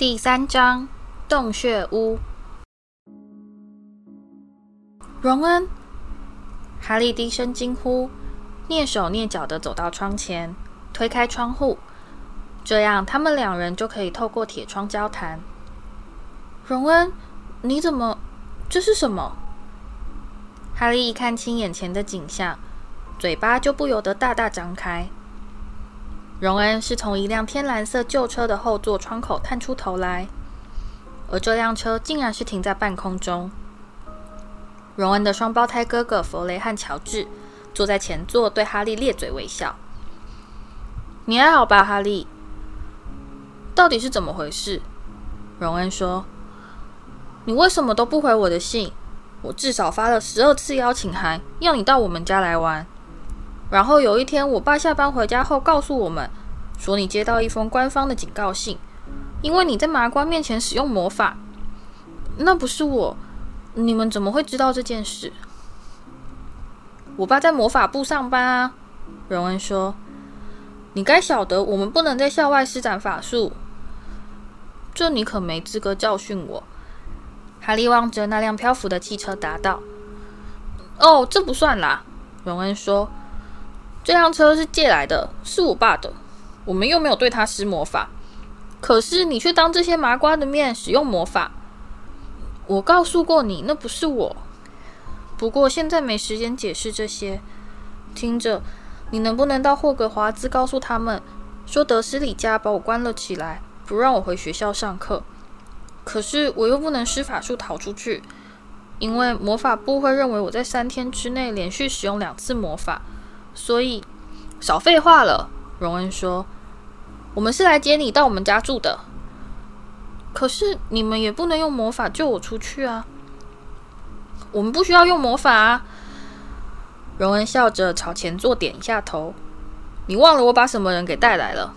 第三章洞穴屋。荣恩，哈利低声惊呼，蹑手蹑脚地走到窗前，推开窗户，这样他们两人就可以透过铁窗交谈。荣恩，你怎么？这是什么？哈利一看清眼前的景象，嘴巴就不由得大大张开。荣恩是从一辆天蓝色旧车的后座窗口探出头来，而这辆车竟然是停在半空中。荣恩的双胞胎哥哥弗雷和乔治坐在前座，对哈利咧嘴微笑。“你还好吧，哈利？到底是怎么回事？”荣恩说，“你为什么都不回我的信？我至少发了十二次邀请函，要你到我们家来玩。”然后有一天，我爸下班回家后告诉我们，说你接到一封官方的警告信，因为你在麻瓜面前使用魔法。那不是我，你们怎么会知道这件事？我爸在魔法部上班啊。荣恩说：“你该晓得，我们不能在校外施展法术。”这你可没资格教训我。哈利望着那辆漂浮的汽车答道：“哦，这不算啦。”荣恩说。这辆车是借来的，是我爸的。我们又没有对他施魔法，可是你却当这些麻瓜的面使用魔法。我告诉过你，那不是我。不过现在没时间解释这些。听着，你能不能到霍格华兹告诉他们，说德思礼家把我关了起来，不让我回学校上课。可是我又不能施法术逃出去，因为魔法部会认为我在三天之内连续使用两次魔法。所以，少废话了。荣恩说：“我们是来接你到我们家住的。可是你们也不能用魔法救我出去啊！我们不需要用魔法啊。”荣恩笑着朝前座点一下头：“你忘了我把什么人给带来了？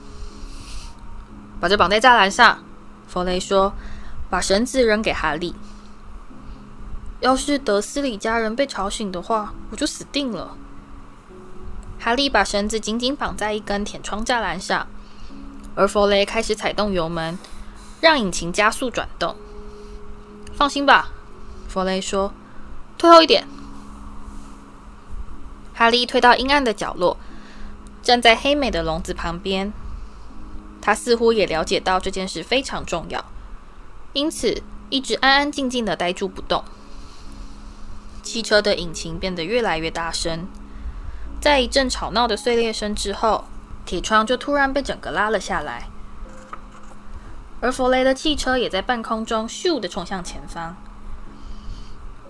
把这绑在栅栏上。”弗雷说：“把绳子扔给哈利。要是德思礼家人被吵醒的话，我就死定了。”哈利把绳子紧紧绑在一根铁窗栅栏上，而弗雷开始踩动油门，让引擎加速转动。放心吧，弗雷说：“退后一点。”哈利退到阴暗的角落，站在黑美的笼子旁边。他似乎也了解到这件事非常重要，因此一直安安静静的呆住不动。汽车的引擎变得越来越大声。在一阵吵闹的碎裂声之后，铁窗就突然被整个拉了下来，而弗雷的汽车也在半空中咻地冲向前方。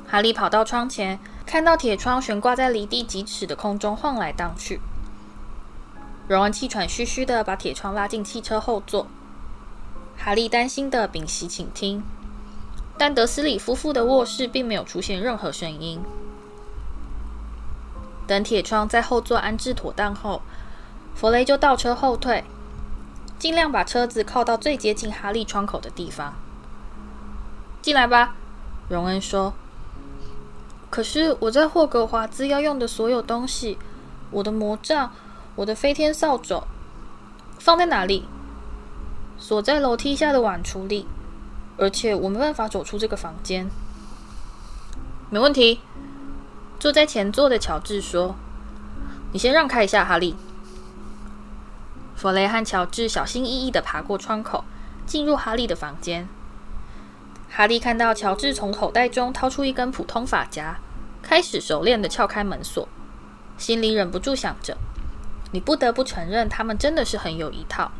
哈利跑到窗前，看到铁窗悬挂在离地几尺的空中晃来荡去。荣恩气喘吁吁地把铁窗拉进汽车后座，哈利担心地屏息倾听，但德斯里夫妇的卧室并没有出现任何声音。等铁窗在后座安置妥当后，弗雷就倒车后退，尽量把车子靠到最接近哈利窗口的地方。进来吧，荣恩说。可是我在霍格华兹要用的所有东西，我的魔杖，我的飞天扫帚，放在哪里？锁在楼梯下的碗橱里，而且我没办法走出这个房间。没问题。坐在前座的乔治说：“你先让开一下，哈利。”弗雷和乔治小心翼翼地爬过窗口，进入哈利的房间。哈利看到乔治从口袋中掏出一根普通发夹，开始熟练地撬开门锁，心里忍不住想着：“你不得不承认，他们真的是很有一套。”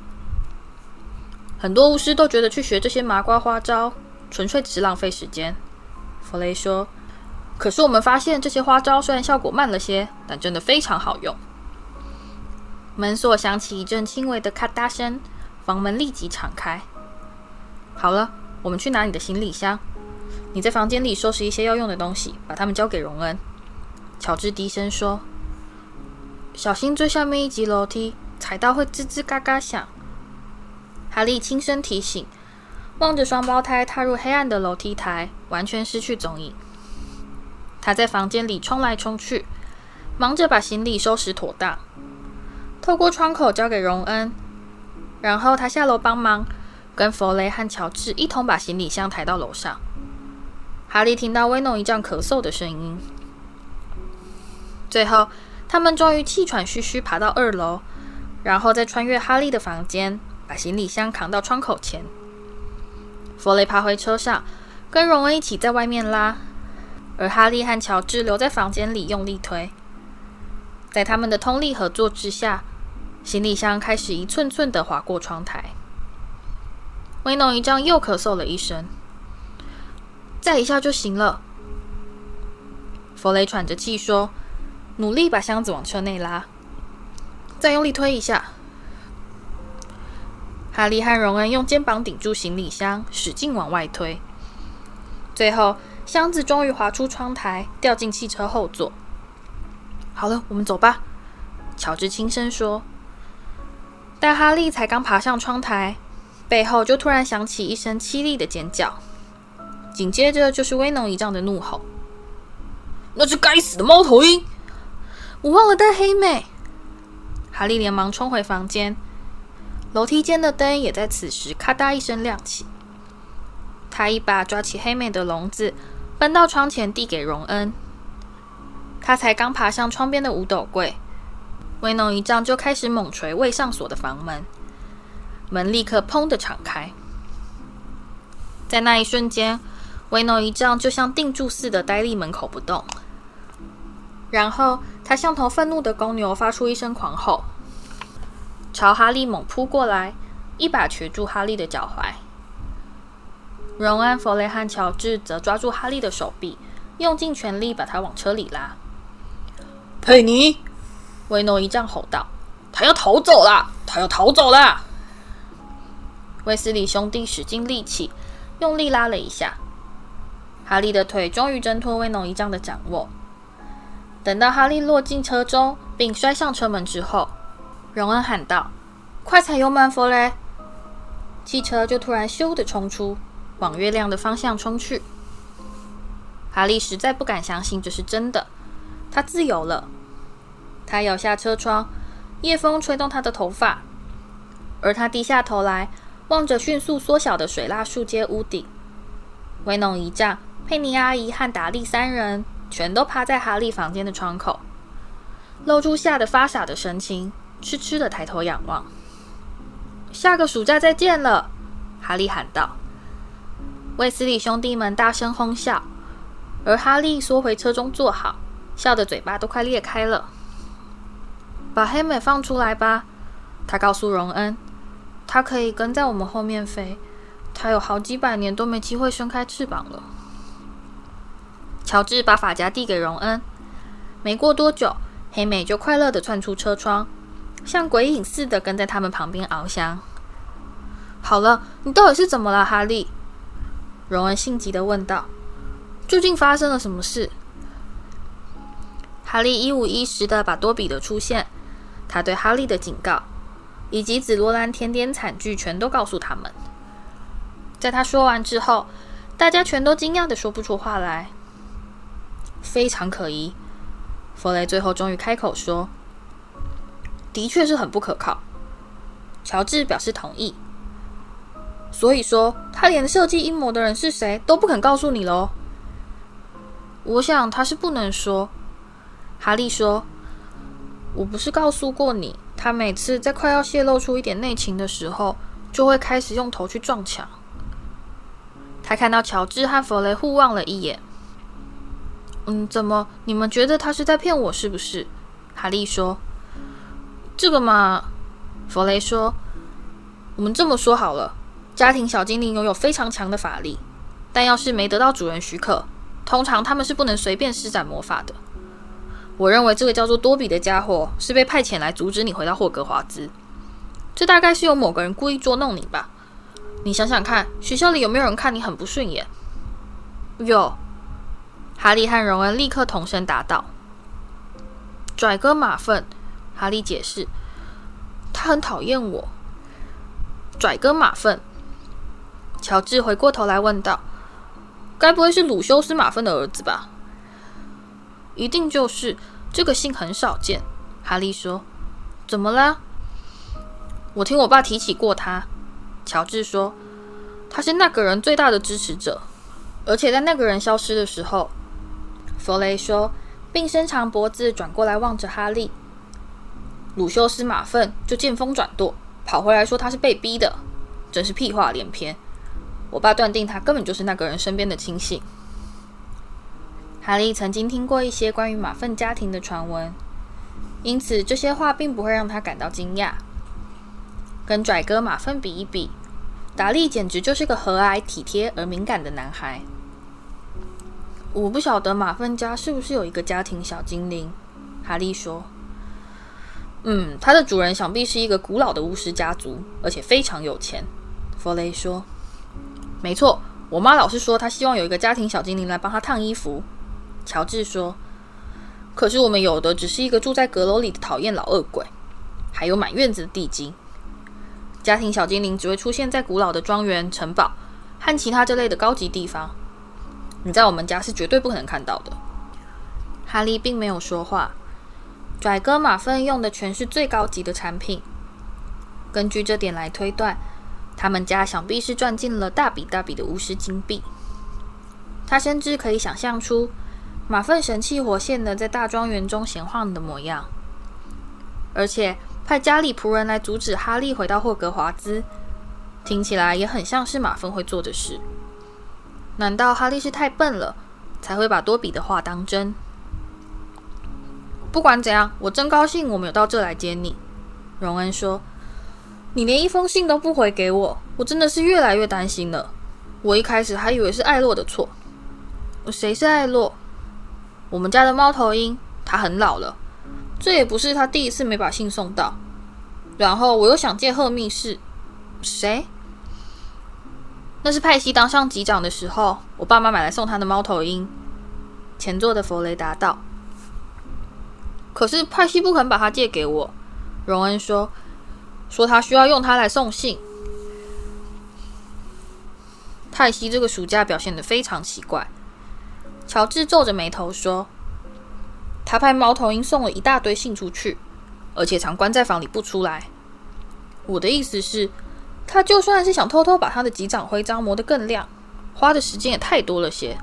很多巫师都觉得去学这些麻瓜花招，纯粹只是浪费时间。弗雷说。可是我们发现，这些花招虽然效果慢了些，但真的非常好用。门锁响起一阵轻微的咔嗒声，房门立即敞开。好了，我们去拿你的行李箱。你在房间里收拾一些要用的东西，把它们交给荣恩。乔治低声说：“小心最下面一级楼梯，踩到会吱吱嘎嘎响。”哈利轻声提醒，望着双胞胎踏入黑暗的楼梯台，完全失去踪影。他在房间里冲来冲去，忙着把行李收拾妥当，透过窗口交给荣恩，然后他下楼帮忙，跟弗雷和乔治一同把行李箱抬到楼上。哈利听到威诺一丈咳嗽的声音，最后他们终于气喘吁吁爬到二楼，然后再穿越哈利的房间，把行李箱扛到窗口前。弗雷爬回车上，跟荣恩一起在外面拉，而哈利和乔治留在房间里用力推。在他们的通力合作之下，行李箱开始一寸寸地滑过窗台。威农一丈又咳嗽了一声。再一下就行了。弗雷喘着气说：“努力把箱子往车内拉，再用力推一下。”哈利和荣恩用肩膀顶住行李箱，使劲往外推。最后，箱子终于滑出窗台，掉进汽车后座。好了，我们走吧。”乔治轻声说。但哈利才刚爬上窗台，背后就突然响起一声凄厉的尖叫。紧接着就是威农一丈的怒吼：“那只该死的猫头鹰！我忘了带黑妹！”哈利连忙冲回房间，楼梯间的灯也在此时咔嗒一声亮起。他一把抓起黑妹的笼子，奔到窗前递给荣恩。他才刚爬上窗边的五斗柜，威农一丈就开始猛锤未上锁的房门，门立刻砰的敞开。在那一瞬间，威农一丈就像定住似的呆立门口不动，然后他像头愤怒的公牛，发出一声狂吼，朝哈利猛扑过来，一把攫住哈利的脚踝。荣恩、弗雷和乔治则抓住哈利的手臂，用尽全力把他往车里拉。佩妮，威农一丈吼道：“他要逃走了！他要逃走了！”威斯理兄弟使尽力气，用力拉了一下。哈利的腿终于挣脱威农一丈的掌握。等到哈利落进车中并摔上车门之后，荣恩喊道：“快踩油门，弗雷！”汽车就突然咻的冲出，往月亮的方向冲去。哈利实在不敢相信这是真的，他自由了。他摇下车窗，夜风吹动他的头发，而他低下头来，望着迅速缩小的水蜡树街屋顶。威农一丈。佩妮阿姨和达利三人全都趴在哈利房间的窗口，露出吓得发傻的神情，痴痴的抬头仰望。下个暑假再见了，哈利喊道。卫斯理兄弟们大声哄笑，而哈利缩回车中坐好，笑得嘴巴都快裂开了。把黑美放出来吧，他告诉荣恩，他可以跟在我们后面飞，他有好几百年都没机会伸开翅膀了。乔治把发夹递给荣恩，没过多久，黑美就快乐地窜出车窗，像鬼影似的跟在他们旁边翱翔。好了，你到底是怎么了，哈利？荣恩性急的问道：“究竟发生了什么事？”哈利一五一十的把多比的出现、他对哈利的警告，以及紫罗兰甜点惨剧全都告诉他们。在他说完之后，大家全都惊讶的说不出话来。非常可疑，弗雷最后终于开口说：“的确是很不可靠。”乔治表示同意。所以说，他连设计阴谋的人是谁都不肯告诉你喽？我想他是不能说。哈利说：“我不是告诉过你，他每次在快要泄露出一点内情的时候，就会开始用头去撞墙。”他看到乔治和弗雷互望了一眼。嗯，怎么？你们觉得他是在骗我，是不是？哈利说：“这个嘛。”弗雷说：“我们这么说好了，家庭小精灵拥有非常强的法力，但要是没得到主人许可，通常他们是不能随便施展魔法的。我认为这个叫做多比的家伙是被派遣来阻止你回到霍格华兹。这大概是有某个人故意捉弄你吧？你想想看，学校里有没有人看你很不顺眼？有。”哈利和荣恩立刻同声答道：“拽哥马粪。”哈利解释：“他很讨厌我。”拽哥马粪。乔治回过头来问道：“该不会是鲁修斯马粪的儿子吧？”“一定就是，这个姓很少见。”哈利说：“怎么了？”“我听我爸提起过他。”乔治说：“他是那个人最大的支持者，而且在那个人消失的时候，弗雷说，并伸长脖子转过来望着哈利。鲁修斯·马粪就见风转舵，跑回来说他是被逼的，真是屁话连篇。我爸断定他根本就是那个人身边的亲信。”哈利曾经听过一些关于马粪家庭的传闻，因此这些话并不会让他感到惊讶。跟拽哥马粪比一比，达利简直就是个和蔼、体贴而敏感的男孩。我不晓得马粪家是不是有一个家庭小精灵，哈利说：“嗯，他的主人想必是一个古老的巫师家族，而且非常有钱。”弗雷说：“没错，我妈老是说她希望有一个家庭小精灵来帮她烫衣服。”乔治说：“可是我们有的只是一个住在阁楼里的讨厌老恶鬼，还有满院子的地精。家庭小精灵只会出现在古老的庄园、城堡和其他这类的高级地方。你在我们家是绝对不可能看到的。”哈利并没有说话。拽哥马份用的全是最高级的产品，根据这点来推断，他们家想必是赚进了大笔大笔的巫师金币。他甚至可以想象出。马粪神气活现的在大庄园中闲晃的模样，而且派家里仆人来阻止哈利回到霍格华兹，听起来也很像是马粪会做的事。难道哈利是太笨了，才会把多比的话当真？不管怎样，我真高兴我们有到这来接你。荣恩说：“你连一封信都不回给我，我真的是越来越担心了。我一开始还以为是艾洛的错。谁是艾洛？”我们家的猫头鹰，它很老了，这也不是他第一次没把信送到。然后我又想借赫密士，谁？那是派西当上级长的时候，我爸妈买来送他的猫头鹰。前座的弗雷达道。可是派西不肯把它借给我，荣恩说，说他需要用它来送信。泰西这个暑假表现得非常奇怪。乔治皱着眉头说：“他派猫头鹰送了一大堆信出去，而且常关在房里不出来。我的意思是，他就算是想偷偷把他的级长徽章磨得更亮，花的时间也太多了些。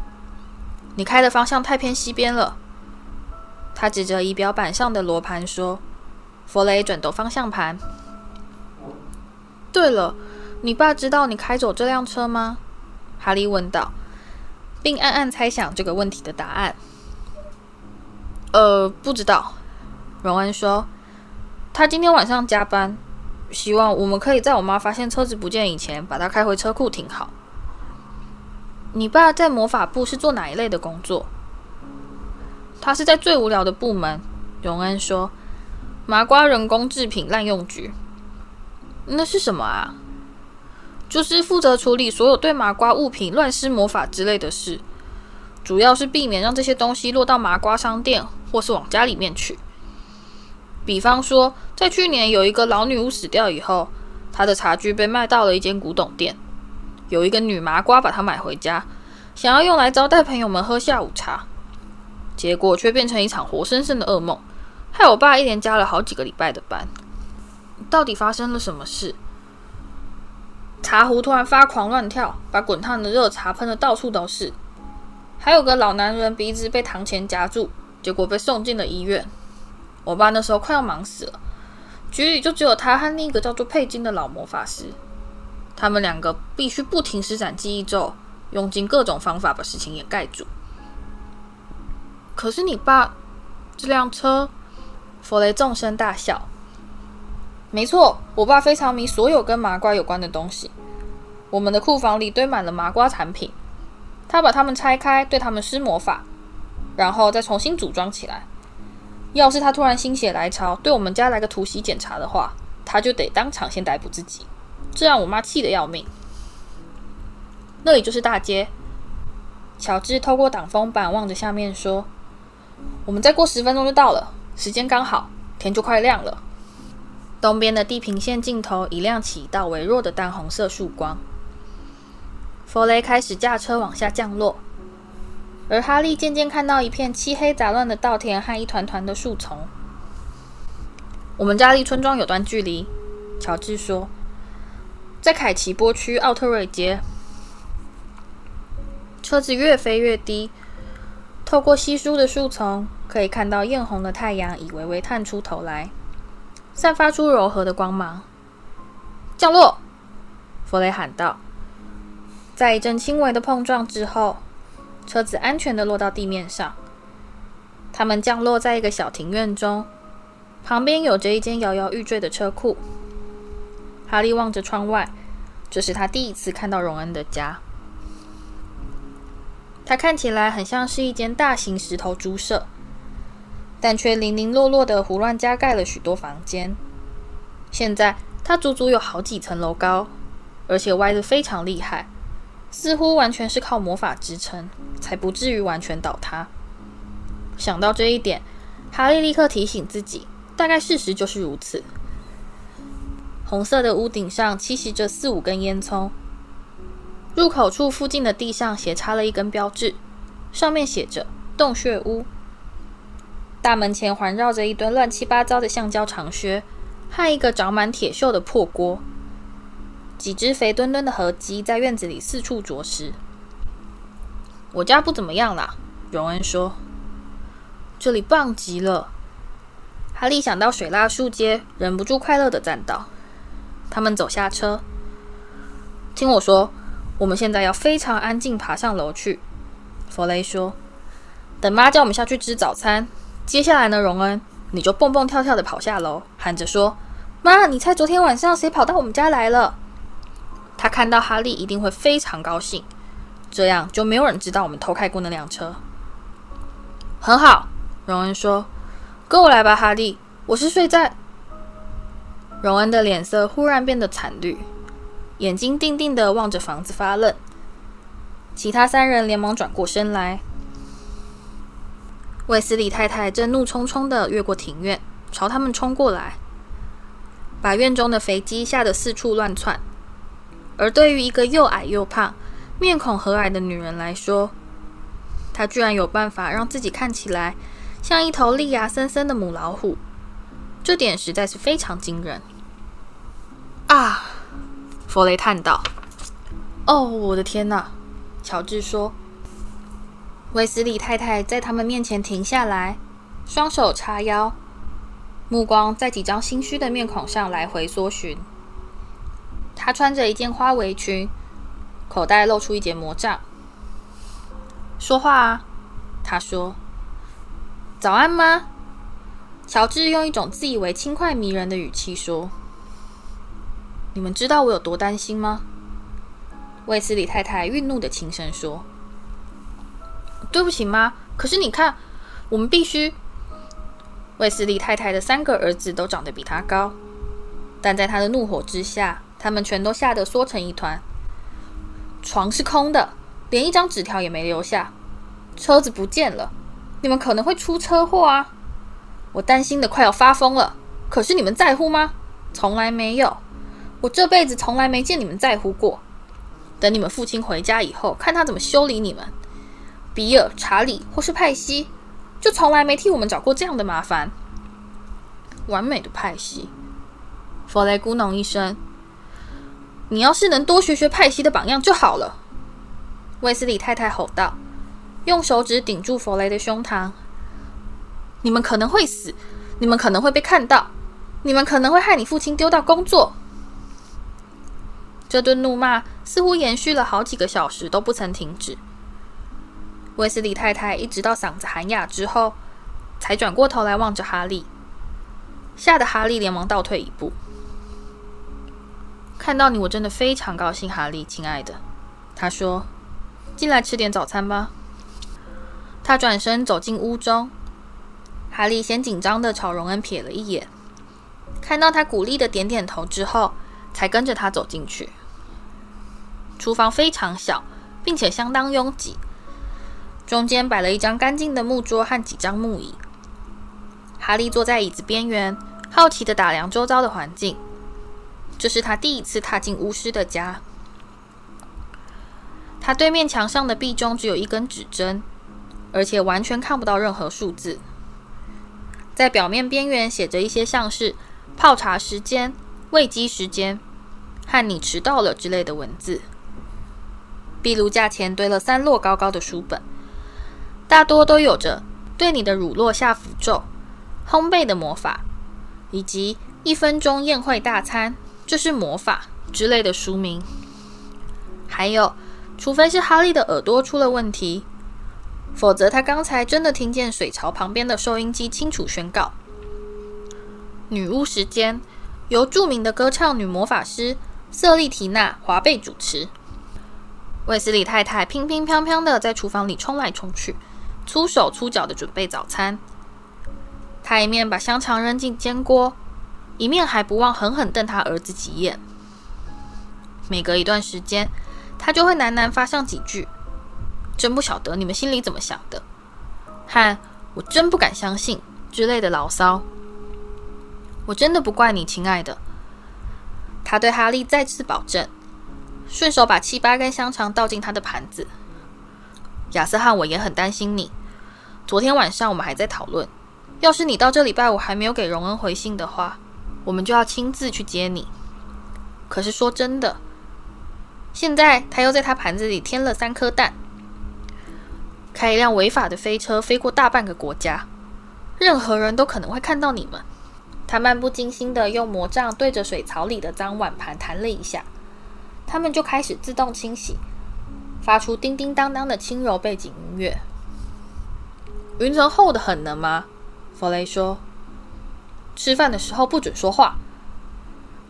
你开的方向太偏西边了。”他指着仪表板上的罗盘说：“弗雷转动方向盘。对了，你爸知道你开走这辆车吗？”哈利问道。并暗暗猜想这个问题的答案。呃，不知道。荣恩说：“他今天晚上加班，希望我们可以在我妈发现车子不见以前，把它开回车库停好。”你爸在魔法部是做哪一类的工作？他是在最无聊的部门。荣恩说：“麻瓜人工制品滥用局。”那是什么啊？就是负责处理所有对麻瓜物品乱施魔法之类的事，主要是避免让这些东西落到麻瓜商店或是往家里面去。比方说，在去年有一个老女巫死掉以后，她的茶具被卖到了一间古董店，有一个女麻瓜把它买回家，想要用来招待朋友们喝下午茶，结果却变成一场活生生的噩梦，害我爸一连加了好几个礼拜的班。到底发生了什么事？茶壶突然发狂乱跳，把滚烫的热茶喷得到处都是。还有个老男人鼻子被糖钱夹住，结果被送进了医院。我爸那时候快要忙死了，局里就只有他和另一个叫做佩金的老魔法师。他们两个必须不停施展记忆咒，用尽各种方法把事情掩盖住。可是你爸这辆车，弗雷纵声大笑。没错，我爸非常迷所有跟麻瓜有关的东西。我们的库房里堆满了麻瓜产品，他把它们拆开，对他们施魔法，然后再重新组装起来。要是他突然心血来潮，对我们家来个突袭检查的话，他就得当场先逮捕自己，这让我妈气得要命。那里就是大街。乔治透过挡风板望着下面说：“我们再过十分钟就到了，时间刚好，天就快亮了。”东边的地平线尽头已亮起一道微弱的淡红色曙光。弗雷开始驾车往下降落，而哈利渐渐看到一片漆黑杂乱的稻田和一团团的树丛。我们家离村庄有段距离，乔治说。在凯奇波区奥特瑞街。车子越飞越低，透过稀疏的树丛，可以看到艳红的太阳已微微探出头来，散发出柔和的光芒。降落！弗雷喊道。在一阵轻微的碰撞之后，车子安全的落到地面上。他们降落在一个小庭院中，旁边有着一间摇摇欲坠的车库。哈利望着窗外，这是他第一次看到荣恩的家。它看起来很像是一间大型石头猪舍，但却零零落落的胡乱加盖了许多房间。现在它足足有好几层楼高，而且歪得非常厉害。似乎完全是靠魔法支撑，才不至于完全倒塌。想到这一点，哈利立刻提醒自己，大概事实就是如此。红色的屋顶上栖息着四五根烟囱，入口处附近的地上斜插了一根标志，上面写着“洞穴屋”。大门前环绕着一堆乱七八糟的橡胶长靴和一个长满铁锈的破锅。几只肥墩墩的河鸡在院子里四处啄食。我家不怎么样啦，荣恩说。这里棒极了。哈利想到水蜡树街，忍不住快乐地赞道。他们走下车。听我说，我们现在要非常安静爬上楼去。弗雷说。等妈叫我们下去吃早餐。接下来呢，荣恩，你就蹦蹦跳跳的跑下楼，喊着说：“妈，你猜昨天晚上谁跑到我们家来了？”他看到哈利一定会非常高兴，这样就没有人知道我们偷开过那辆车。很好，荣恩说：“跟我来吧，哈利。我是睡在……”荣恩的脸色忽然变得惨绿，眼睛定定的望着房子发愣。其他三人连忙转过身来。卫斯理太太正怒冲冲地越过庭院，朝他们冲过来，把院中的肥鸡吓得四处乱窜。而对于一个又矮又胖、面孔和蔼的女人来说，她居然有办法让自己看起来像一头利牙森森的母老虎，这点实在是非常惊人。啊！弗雷叹道：“哦，我的天哪！”乔治说。卫斯理太太在他们面前停下来，双手叉腰，目光在几张心虚的面孔上来回搜寻。她穿着一件花围裙，口袋露出一截魔杖。说话啊，她说：“早安吗？”乔治用一种自以为轻快迷人的语气说：“你们知道我有多担心吗？”卫斯理太太愠怒的轻声说：“对不起，妈。可是你看，我们必须……”卫斯理太太的三个儿子都长得比他高，但在他的怒火之下。他们全都吓得缩成一团。床是空的，连一张纸条也没留下。车子不见了，你们可能会出车祸啊！我担心的快要发疯了。可是你们在乎吗？从来没有。我这辈子从来没见你们在乎过。等你们父亲回家以后，看他怎么修理你们。比尔、查理或是派西，就从来没替我们找过这样的麻烦。完美的派西。弗雷咕哝一声。你要是能多学学派西的榜样就好了，卫斯理太太吼道，用手指顶住弗雷的胸膛。你们可能会死，你们可能会被看到，你们可能会害你父亲丢掉工作。这顿怒骂似乎延续了好几个小时都不曾停止。威斯理太太一直到嗓子喊哑之后，才转过头来望着哈利，吓得哈利连忙倒退一步。看到你，我真的非常高兴，哈利，亲爱的。他说：“进来吃点早餐吧。”他转身走进屋中。哈利先紧张地朝荣恩瞥了一眼，看到他鼓励的点点头之后，才跟着他走进去。厨房非常小，并且相当拥挤。中间摆了一张干净的木桌和几张木椅。哈利坐在椅子边缘，好奇地打量周遭的环境。这是他第一次踏进巫师的家。他对面墙上的壁中只有一根指针，而且完全看不到任何数字。在表面边缘写着一些像是泡茶时间、喂鸡时间和你迟到了之类的文字。壁炉架前堆了三摞高高的书本，大多都有着对你的乳酪下符咒、烘焙的魔法，以及一分钟宴会大餐，这是魔法之类的书名。还有，除非是哈利的耳朵出了问题，否则他刚才真的听见水槽旁边的收音机清楚宣告：“女巫时间，由著名的歌唱女魔法师瑟莉缇娜·华贝主持。”卫斯理太太乒乒乓乓的在厨房里冲来冲去，粗手粗脚的准备早餐。他一面把香肠扔进煎锅，一面还不忘狠狠瞪他儿子几眼。每隔一段时间，他就会喃喃发上几句：“真不晓得你们心里怎么想的，和我真不敢相信之类的牢骚。”我真的不怪你，亲爱的。他对哈利再次保证。顺手把七八根香肠倒进他的盘子。亚瑟和我也很担心你。昨天晚上我们还在讨论，要是你到这礼拜五还没有给荣恩回信的话，我们就要亲自去接你。可是说真的，现在他又在他盘子里添了三颗蛋，开一辆违法的飞车飞过大半个国家，任何人都可能会看到你们。他漫不经心地用魔杖对着水槽里的脏碗盘弹了一下。他们就开始自动清洗，发出叮叮当当的轻柔背景音乐。云层厚得很呢吗？弗雷说。吃饭的时候不准说话。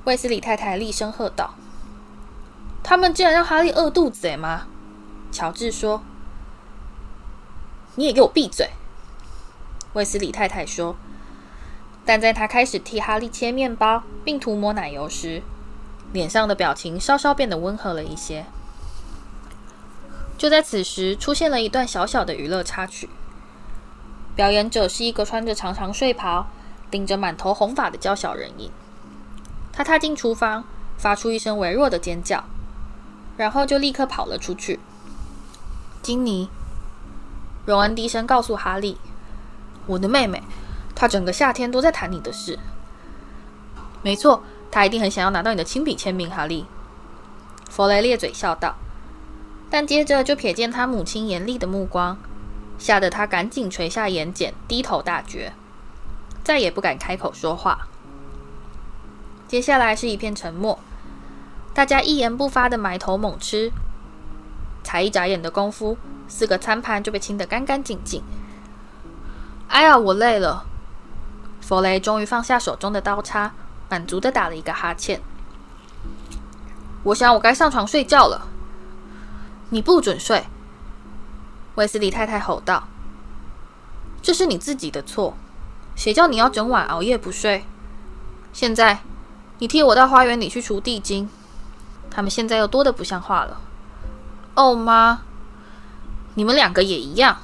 卫斯理太太厉声喝道。他们竟然让哈利饿肚子，哎妈！乔治说。你也给我闭嘴！卫斯理太太说。但在他开始替哈利切面包并涂抹奶油时，脸上的表情稍稍变得温和了一些。就在此时，出现了一段小小的娱乐插曲。表演者是一个穿着长长睡袍、顶着满头红发的娇小人影。他踏进厨房，发出一声微弱的尖叫，然后就立刻跑了出去。金妮，荣恩低声告诉哈利：“我的妹妹，她整个夏天都在谈你的事。”没错。她一定很想要拿到你的亲笔签名，哈利。弗雷咧嘴笑道，但接着就瞥见他母亲严厉的目光，吓得他赶紧垂下眼睑，低头大嚼，再也不敢开口说话。接下来是一片沉默，大家一言不发的埋头猛吃，才一眨眼的功夫，四个餐盘就被清得干干净净。哎呀，我累了。弗雷终于放下手中的刀叉。满足的打了一个哈欠。我想我该上床睡觉了。你不准睡！威斯利太太吼道：“这是你自己的错，谁叫你要整晚熬夜不睡？现在，你替我到花园里去除地精。他们现在又多得不像话了。”哦，妈！你们两个也一样。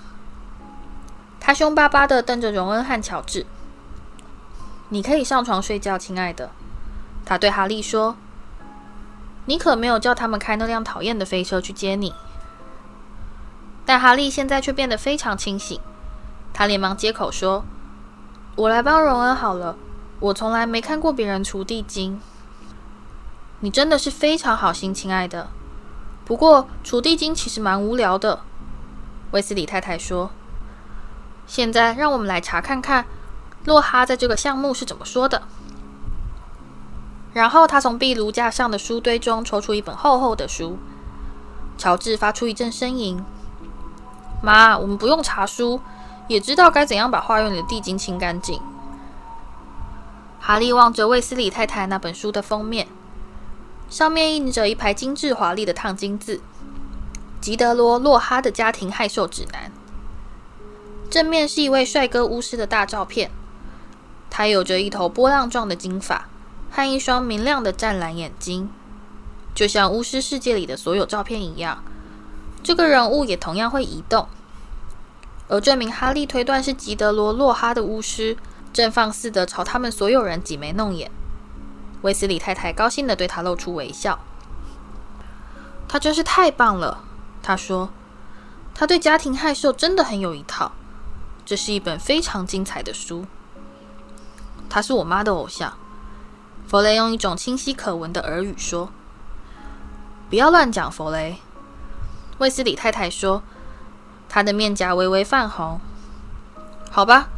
他凶巴巴的瞪着荣恩和乔治。你可以上床睡觉，亲爱的。他对哈利说：“你可没有叫他们开那辆讨厌的飞车去接你。”但哈利现在却变得非常清醒，他连忙接口说：“我来帮荣恩好了。我从来没看过别人除地精。”你真的是非常好心，亲爱的。不过除地精其实蛮无聊的。”卫斯理太太说。“现在让我们来查看看。”洛哈在这个项目是怎么说的？然后他从壁炉架上的书堆中抽出一本厚厚的书。乔治发出一阵呻吟：“妈，我们不用查书，也知道该怎样把花园里的地精清干净。”哈利望着卫斯理太太那本书的封面，上面印着一排精致华丽的烫金字：“吉德罗·洛哈的家庭害兽指南。”正面是一位帅哥巫师的大照片。他有着一头波浪状的金发和一双明亮的湛蓝眼睛，就像巫师世界里的所有照片一样。这个人物也同样会移动。而这名哈利推断是吉德罗·洛哈的巫师，正放肆地朝他们所有人挤眉弄眼。卫斯理太太高兴地对他露出微笑。他真是太棒了，他说。他对家庭害兽真的很有一套。这是一本非常精彩的书。他是我妈的偶像，弗雷用一种清晰可闻的耳语说：“不要乱讲，弗雷。卫斯理太太说，她的面颊微微泛红。好吧，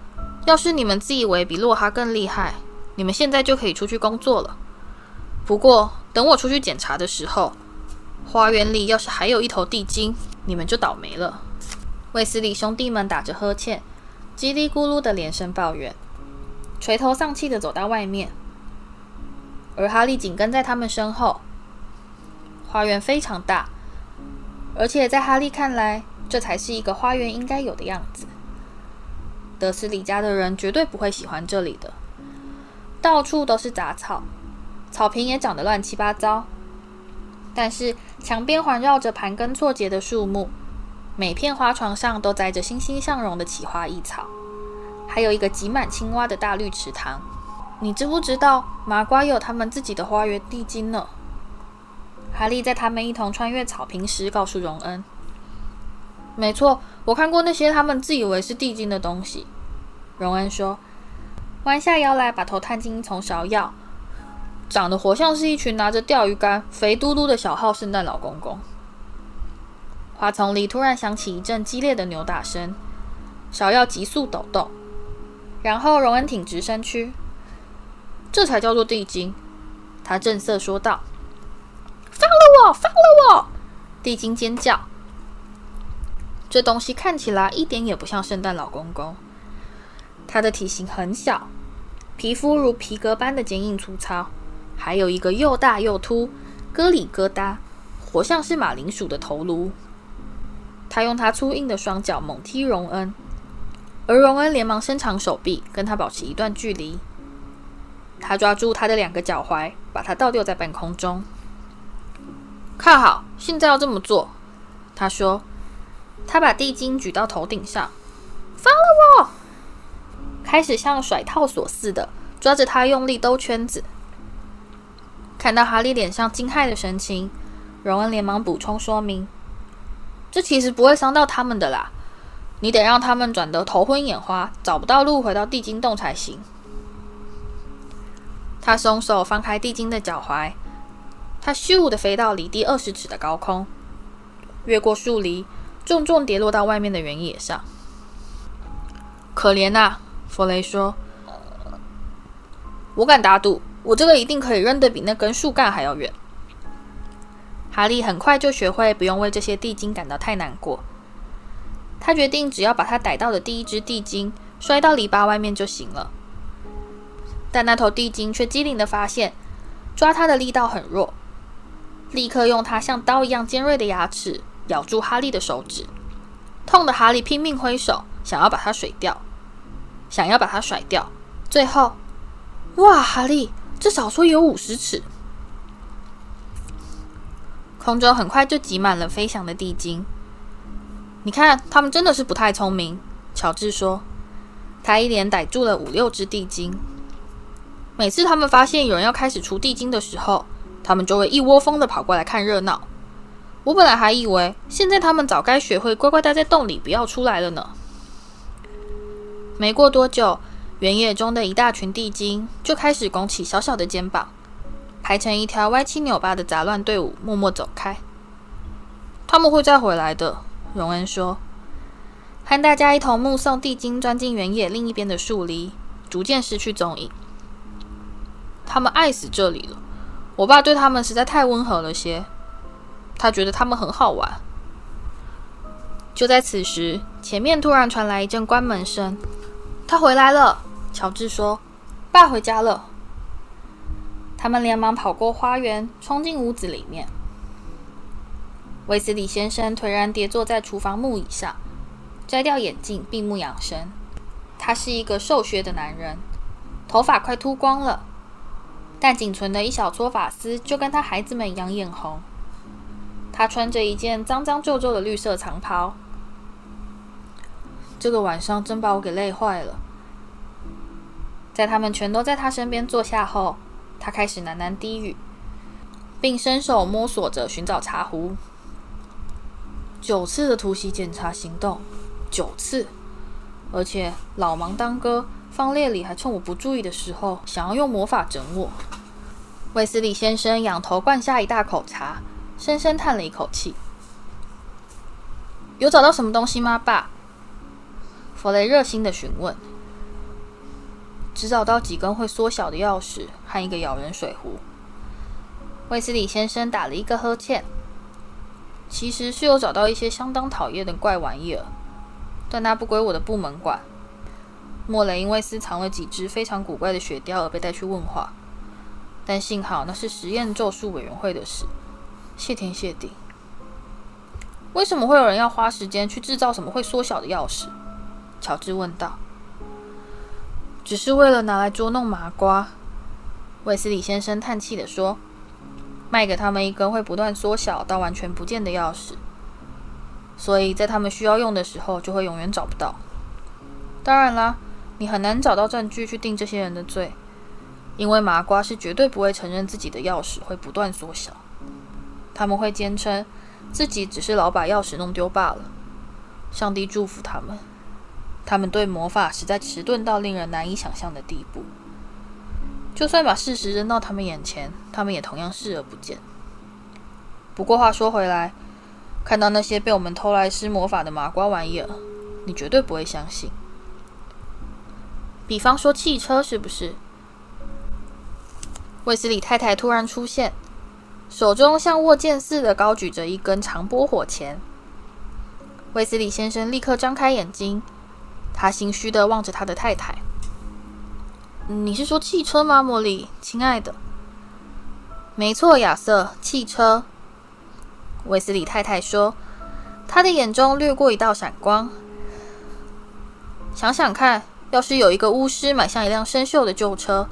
要是你们自以为比洛哈更厉害，你们现在就可以出去工作了。不过，等我出去检查的时候，花园里要是还有一头地精，你们就倒霉了。卫斯理兄弟们打着呵欠，叽里咕噜的连声抱怨，垂头丧气的走到外面，而哈利紧跟在他们身后。花园非常大，而且在哈利看来，这才是一个花园应该有的样子。德斯里家的人绝对不会喜欢这里的，到处都是杂草，草坪也长得乱七八糟。但是墙边环绕着盘根错节的树木，每片花床上都栽着欣欣向荣的奇花异草，还有一个挤满青蛙的大绿池塘。你知不知道麻瓜有他们自己的花园地精呢？哈利在他们一同穿越草坪时告诉荣恩：“没错，我看过那些他们自以为是地精的东西。”荣恩说，弯下腰来，把头探进一丛芍药，长得活像是一群拿着钓鱼竿、肥嘟嘟的小号圣诞老公公。花丛里突然响起一阵激烈的扭打声，芍药急速抖动，然后荣恩挺直身躯，这才叫做地精。他正色说道。放了我！放了我！地精尖叫。这东西看起来一点也不像圣诞老公公。它的体型很小，皮肤如皮革般的坚硬粗糙，还有一个又大又凸、疙里疙瘩、活像是马铃薯的头颅。他用他粗硬的双脚猛踢荣恩，而荣恩连忙伸长手臂跟他保持一段距离。他抓住他的两个脚踝，把他倒吊在半空中。看好，现在要这么做。他说：“他把地精举到头顶上，放了我！”开始像甩套索似的抓着他用力兜圈子。看到哈利脸上惊骇的神情，荣恩连忙补充说明：“这其实不会伤到他们的啦，你得让他们转得头昏眼花，找不到路回到地精洞才行。”他松手放开地精的脚踝。他咻的飞到离地二十尺的高空，越过树篱，重重跌落到外面的原野上。可怜呐，弗雷说：“我敢打赌，我这个一定可以扔得比那根树干还要远。”哈利很快就学会不用为这些地精感到太难过。他决定只要把他逮到的第一只地精摔到篱笆外面就行了。但那头地精却机灵地发现，抓他的力道很弱。立刻用它像刀一样尖锐的牙齿咬住哈利的手指，痛的哈利拼命挥手，想要把它甩掉，想要把它甩掉。最后，哇，哈利，这少说有五十尺！空中很快就挤满了飞翔的地精。你看，他们真的是不太聪明。乔治说，他一连逮住了五六只地精。每次他们发现有人要开始除地精的时候，他们就会一窝蜂的跑过来看热闹。我本来还以为现在他们早该学会乖乖待在洞里，不要出来了呢。没过多久，原野中的一大群地精就开始拱起小小的肩膀，排成一条歪七扭八的杂乱队伍，默默走开。他们会再回来的，荣恩说，和大家一同目送地精钻进原野另一边的树林，逐渐失去踪影。他们爱死这里了。我爸对他们实在太温和了些，他觉得他们很好玩。就在此时，前面突然传来一阵关门声。他回来了，乔治说：“爸回家了。”他们连忙跑过花园，冲进屋子里面。卫斯理先生颓然跌坐在厨房木椅上，摘掉眼镜，闭目养神。他是一个瘦削的男人，头发快秃光了。但仅存的一小撮发丝就跟他孩子们一样艳红。他穿着一件脏脏皱皱的绿色长袍。这个晚上真把我给累坏了。在他们全都在他身边坐下后，他开始喃喃低语，并伸手摸索着寻找茶壶。九次的突袭检查行动，九次，而且老忙当哥。方列里还趁我不注意的时候，想要用魔法整我。卫斯理先生仰头灌下一大口茶，深深叹了一口气。有找到什么东西吗，爸？弗雷热心的询问。只找到几根会缩小的钥匙和一个咬人水壶。卫斯理先生打了一个呵欠。其实是有找到一些相当讨厌的怪玩意儿，但那不归我的部门管。莫雷因为私藏了几只非常古怪的雪貂而被带去问话，但幸好那是实验咒术委员会的事。谢天谢地。为什么会有人要花时间去制造什么会缩小的钥匙？乔治问道。只是为了拿来捉弄麻瓜。卫斯理先生叹气地说。卖给他们一根会不断缩小到完全不见的钥匙，所以在他们需要用的时候就会永远找不到。当然啦，你很难找到证据去定这些人的罪，因为麻瓜是绝对不会承认自己的钥匙会不断缩小。他们会坚称自己只是老把钥匙弄丢罢了。上帝祝福他们，他们对魔法实在迟钝到令人难以想象的地步。就算把事实扔到他们眼前，他们也同样视而不见。不过话说回来，看到那些被我们偷来施魔法的麻瓜玩意儿，你绝对不会相信。比方说汽车，是不是？卫斯理太太突然出现，手中像握剑似的高举着一根长波火钳。卫斯理先生立刻张开眼睛，他心虚的望着他的太太。你是说汽车吗，茉莉，亲爱的？没错，亚瑟，汽车。卫斯理太太说，她的眼中掠过一道闪光。想想看，要是有一个巫师买下一辆生锈的旧车，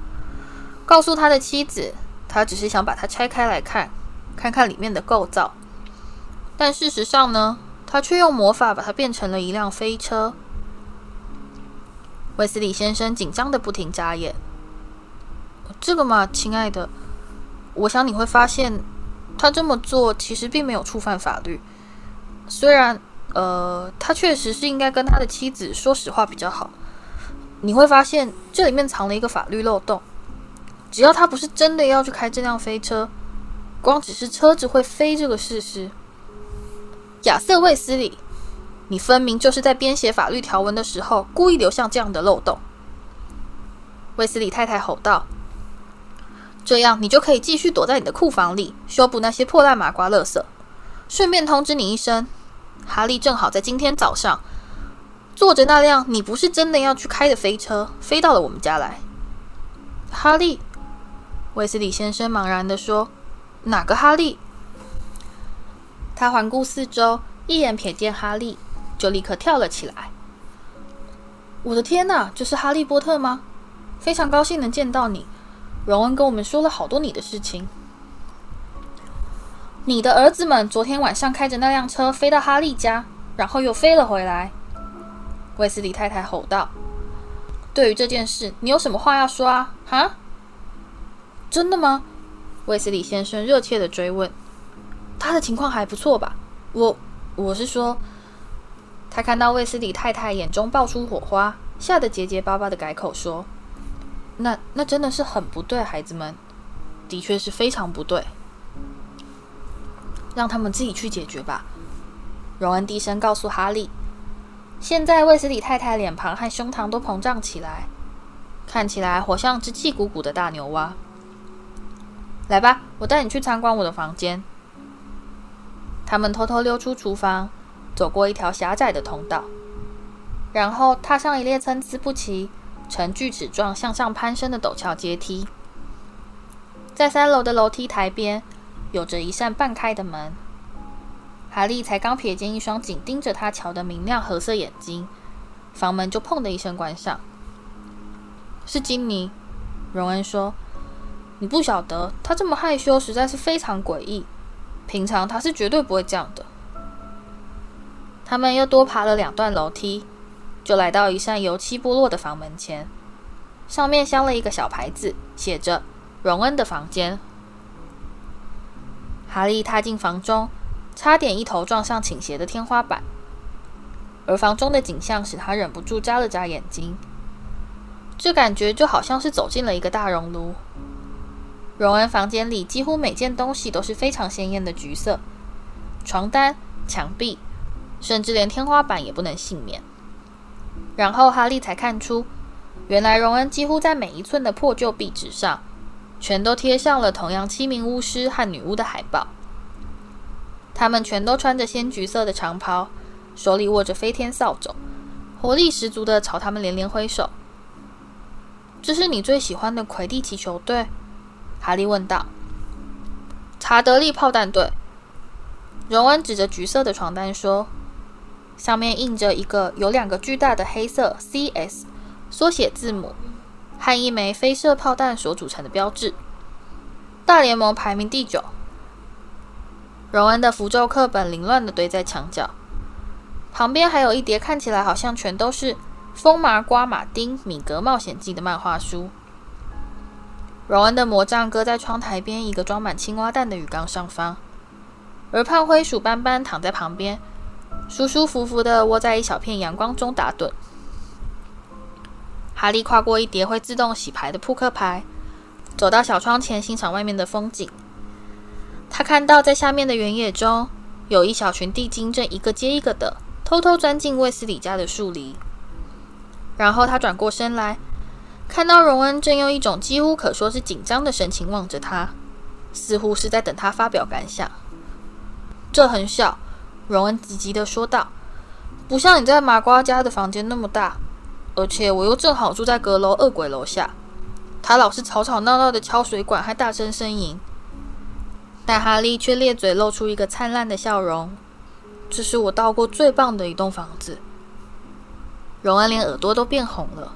告诉他的妻子，他只是想把它拆开来看，看看里面的构造，但事实上呢，他却用魔法把它变成了一辆飞车。威斯理先生紧张的不停眨眼。这个嘛，亲爱的，我想你会发现，他这么做其实并没有触犯法律。虽然，呃，他确实是应该跟他的妻子说实话比较好。你会发现，这里面藏了一个法律漏洞。只要他不是真的要去开这辆飞车，光只是车子会飞这个事实，亚瑟·卫斯理。你分明就是在编写法律条文的时候，故意留下这样的漏洞。”卫斯理太太吼道，“这样你就可以继续躲在你的库房里，修补那些破烂麻瓜垃圾。顺便通知你一声，哈利正好在今天早上坐着那辆你不是真的要去开的飞车，飞到了我们家来。”哈利，威斯理先生茫然地说：“哪个哈利？”他环顾四周，一眼瞥见哈利。就立刻跳了起来。我的天哪，这是哈利波特吗？非常高兴能见到你。荣恩跟我们说了好多你的事情。你的儿子们昨天晚上开着那辆车飞到哈利家，然后又飞了回来。卫斯理太太吼道：“对于这件事，你有什么话要说啊？哈？真的吗？”卫斯理先生热切地追问。他的情况还不错吧？我，我是说。他看到卫斯理太太眼中爆出火花，吓得结结巴巴的改口说：“那那真的是很不对，孩子们，的确是非常不对，让他们自己去解决吧。”荣恩低声告诉哈利。现在卫斯理太太脸庞和胸膛都膨胀起来，看起来活像只气鼓鼓的大牛蛙。来吧，我带你去参观我的房间。他们偷偷溜出厨房。走过一条狭窄的通道，然后踏上一列参差不齐、呈锯齿状向上攀升的陡峭阶梯。在三楼的楼梯台边，有着一扇半开的门。哈利才刚瞥见一双紧盯着他瞧的明亮褐色眼睛，房门就砰的一声关上。是金妮，荣恩说：“你不晓得，他这么害羞，实在是非常诡异。平常他是绝对不会这样的。”他们又多爬了两段楼梯，就来到一扇油漆剥落的房门前，上面镶了一个小牌子，写着“荣恩的房间”。哈利踏进房中，差点一头撞上倾斜的天花板，而房中的景象使他忍不住眨了眨眼睛。这感觉就好像是走进了一个大熔炉。荣恩房间里几乎每件东西都是非常鲜艳的橘色，床单、墙壁，甚至连天花板也不能幸免。然后哈利才看出，原来荣恩几乎在每一寸的破旧壁纸上，全都贴上了同样七名巫师和女巫的海报。他们全都穿着鲜橘色的长袍，手里握着飞天扫帚，活力十足的朝他们连连挥手。这是你最喜欢的魁地奇球队？哈利问道。查德利炮弹队。荣恩指着橘色的床单说：“上面印着一个有两个巨大的黑色 CS 缩写字母和一枚飞射炮弹所组成的标志。大联盟排名第九。”荣恩的符咒课本凌乱地堆在墙角，旁边还有一叠看起来好像全都是。《风麻瓜马丁·米格冒险记》的漫画书。荣恩的魔杖搁在窗台边一个装满青蛙蛋的鱼缸上方，而胖灰鼠斑斑躺在旁边，舒舒服服地窝在一小片阳光中打盹。哈利跨过一叠会自动洗牌的扑克牌，走到小窗前欣赏外面的风景。他看到在下面的原野中，有一小群地精正一个接一个的偷偷钻进卫斯理家的树林。然后他转过身来，看到荣恩正用一种几乎可说是紧张的神情望着他，似乎是在等他发表感想。这很小，荣恩急急地说道：“不像你在麻瓜家的房间那么大，而且我又正好住在阁楼恶鬼楼下。他老是吵吵闹闹的敲水管，还大声呻吟。”但哈利却咧嘴露出一个灿烂的笑容：“这是我到过最棒的一栋房子。”荣恩连耳朵都变红了。